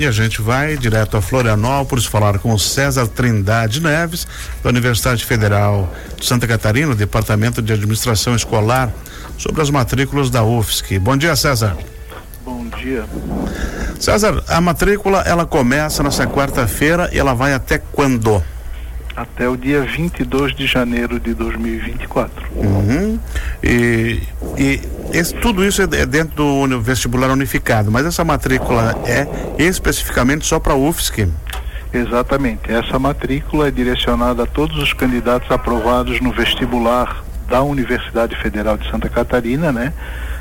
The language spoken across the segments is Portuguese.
E a gente vai direto a Florianópolis falar com o César Trindade Neves, da Universidade Federal de Santa Catarina, Departamento de Administração Escolar, sobre as matrículas da UFSC. Bom dia, César. Bom dia. César, a matrícula ela começa nessa quarta-feira e ela vai até quando? Até o dia 22 de janeiro de 2024. Uhum. E, e esse, tudo isso é, é dentro do vestibular unificado, mas essa matrícula é especificamente só para a UFSC? Exatamente. Essa matrícula é direcionada a todos os candidatos aprovados no vestibular da Universidade Federal de Santa Catarina, né?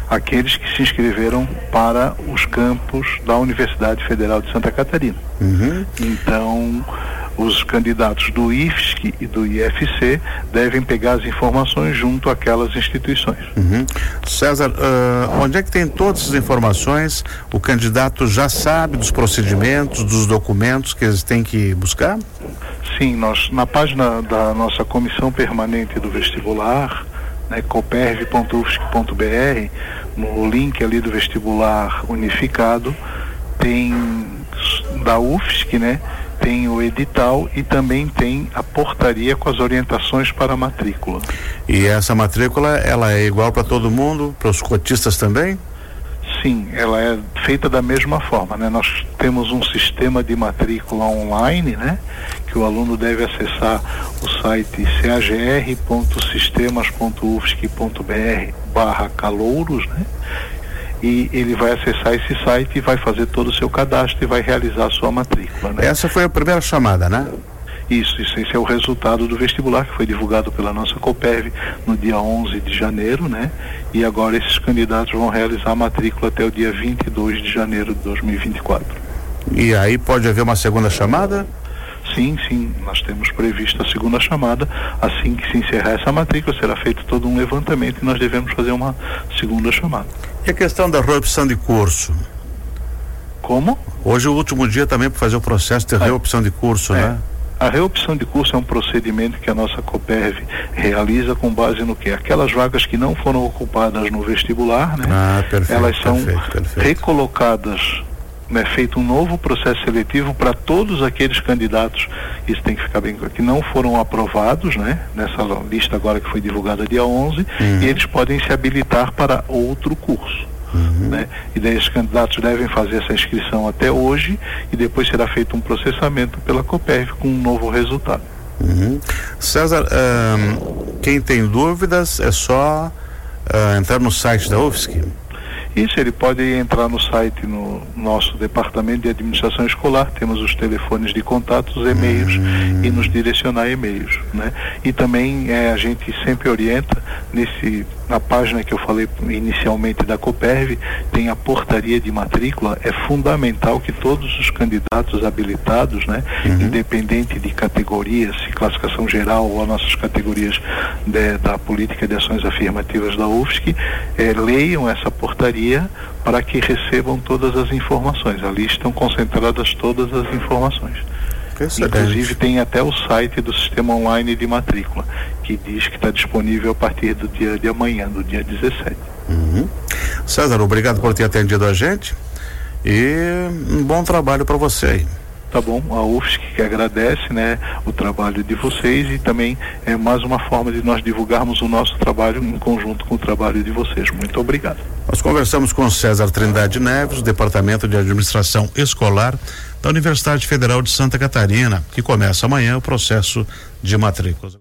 Aqueles que se inscreveram para os campos da Universidade Federal de Santa Catarina. Uhum. Então, os candidatos do IFSC e do IFC devem pegar as informações junto àquelas instituições. Uhum. César, uh, onde é que tem todas essas informações? O candidato já sabe dos procedimentos, dos documentos que eles têm que buscar? Sim, nós na página da nossa comissão permanente do vestibular, né, coperv.ufsc.br, no link ali do vestibular unificado, tem da UFSC, né? Tem o edital e também tem a portaria com as orientações para a matrícula. E essa matrícula, ela é igual para todo mundo, para os cotistas também? Sim, ela é feita da mesma forma, né? Nós temos um sistema de matrícula online, né? Que o aluno deve acessar o site cagr.sistemas.ufsc.br barra calouros, né? E ele vai acessar esse site e vai fazer todo o seu cadastro e vai realizar a sua matrícula. Né? Essa foi a primeira chamada, né? Isso, isso, esse é o resultado do vestibular que foi divulgado pela nossa COPERV no dia 11 de janeiro, né? E agora esses candidatos vão realizar a matrícula até o dia 22 de janeiro de 2024. E aí pode haver uma segunda chamada? Sim, sim, nós temos previsto a segunda chamada. Assim que se encerrar essa matrícula, será feito todo um levantamento e nós devemos fazer uma segunda chamada. E a questão da reopção de curso? Como? Hoje é o último dia também para fazer o processo de é. reopção de curso, é. né? A reopção de curso é um procedimento que a nossa COPERV realiza com base no que? Aquelas vagas que não foram ocupadas no vestibular, né? Ah, perfeito, Elas são perfeito, perfeito. recolocadas né, feito um novo processo seletivo para todos aqueles candidatos, isso tem que ficar bem claro, que não foram aprovados, né, nessa lista agora que foi divulgada dia 11, uhum. e eles podem se habilitar para outro curso. Uhum. Né? E daí os candidatos devem fazer essa inscrição até hoje e depois será feito um processamento pela COPERV com um novo resultado. Uhum. César, um, quem tem dúvidas é só uh, entrar no site da UFSC? Isso, ele pode entrar no site no nosso departamento de administração escolar, temos os telefones de contato, os e-mails hum. e nos direcionar e-mails, né? E também é, a gente sempre orienta nesse na página que eu falei inicialmente da Coperv, tem a portaria de matrícula, é fundamental que todos os candidatos habilitados, né, uhum. independente de categorias, se classificação geral ou as nossas categorias de, da política de ações afirmativas da UFSC, é, leiam essa portaria para que recebam todas as informações. Ali estão concentradas todas as informações. Excelente. Inclusive tem até o site do sistema online de matrícula, que diz que está disponível a partir do dia de amanhã, do dia 17. Uhum. César, obrigado por ter atendido a gente e um bom trabalho para você aí. Tá bom, a UFSC que agradece né, o trabalho de vocês e também é mais uma forma de nós divulgarmos o nosso trabalho em conjunto com o trabalho de vocês. Muito obrigado. Nós conversamos com César Trindade Neves, Departamento de Administração Escolar da Universidade Federal de Santa Catarina, que começa amanhã o processo de matrícula.